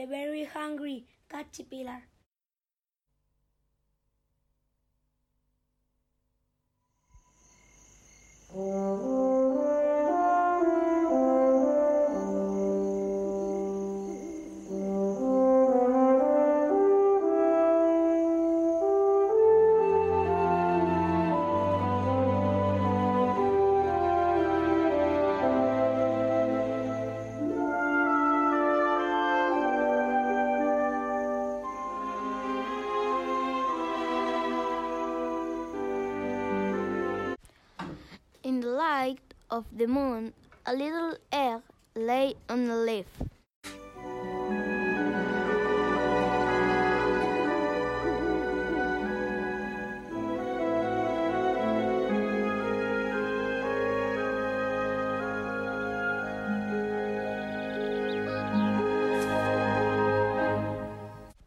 the very hungry caterpillar. Of the moon, a little egg lay on a leaf.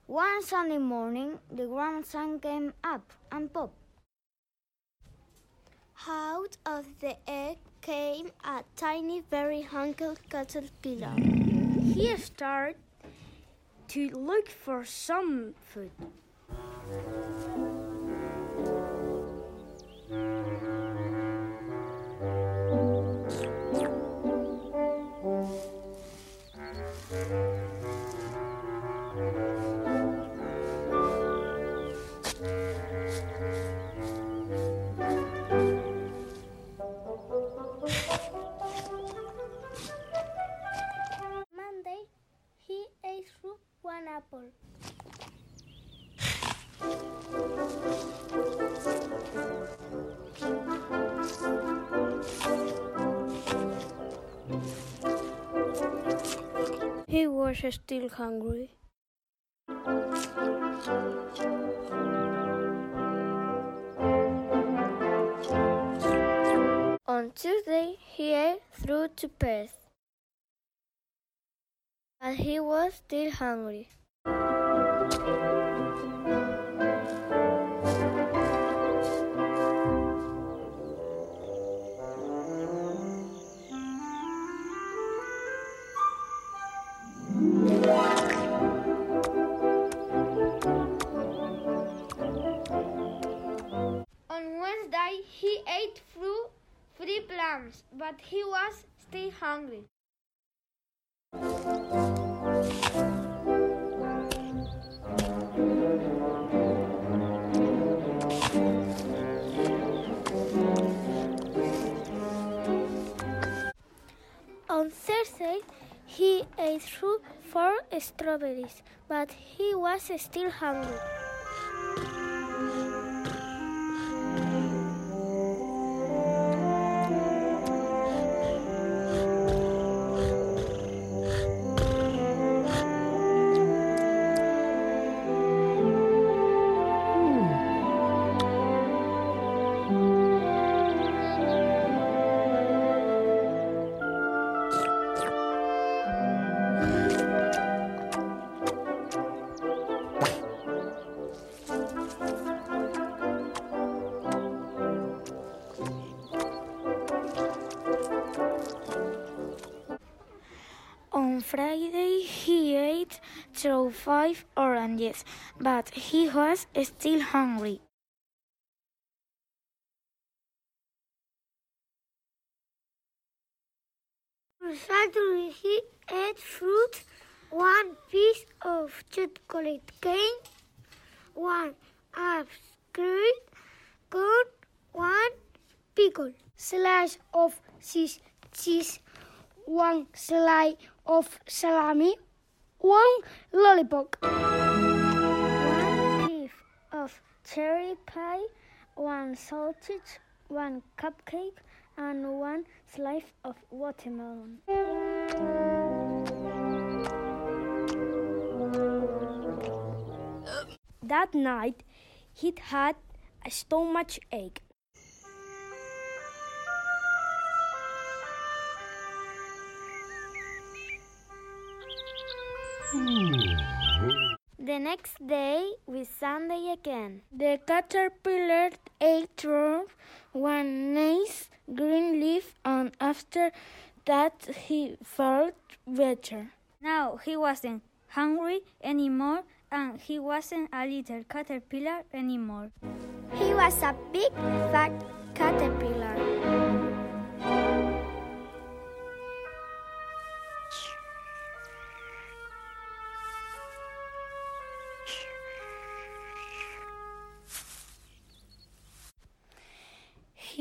One sunny morning, the grand sun came up and popped. Out of the egg came a tiny, very hungry caterpillar. He started to look for some food. He was still hungry. On Tuesday, he ate through two pears. But he was still hungry. But he was still hungry. On Thursday, he ate through four strawberries, but he was still hungry. Friday, he ate through five oranges, but he was still hungry. Saturday, he ate fruit, one piece of chocolate cake, one ice cone, one pickle, slice of cheese, cheese, one slice of salami, one lollipop, one piece of cherry pie, one sausage, one cupcake, and one slice of watermelon. That night, he'd had a stomach ache. The next day was Sunday again. The caterpillar ate through one nice green leaf, and after that, he felt better. Now he wasn't hungry anymore and he wasn't a little caterpillar anymore. He was a big fat caterpillar.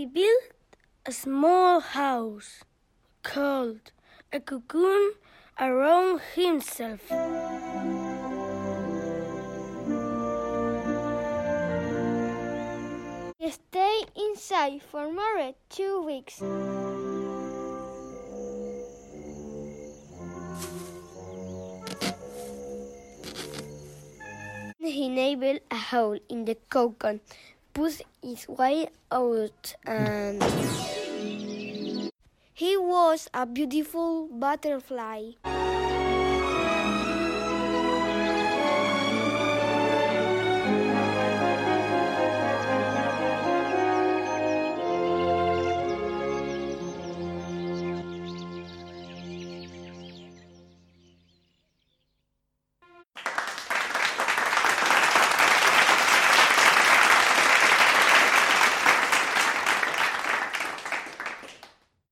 He built a small house called a cocoon around himself. He stayed inside for more than two weeks. He nailed a hole in the cocoon, put his way out, and he was a beautiful butterfly.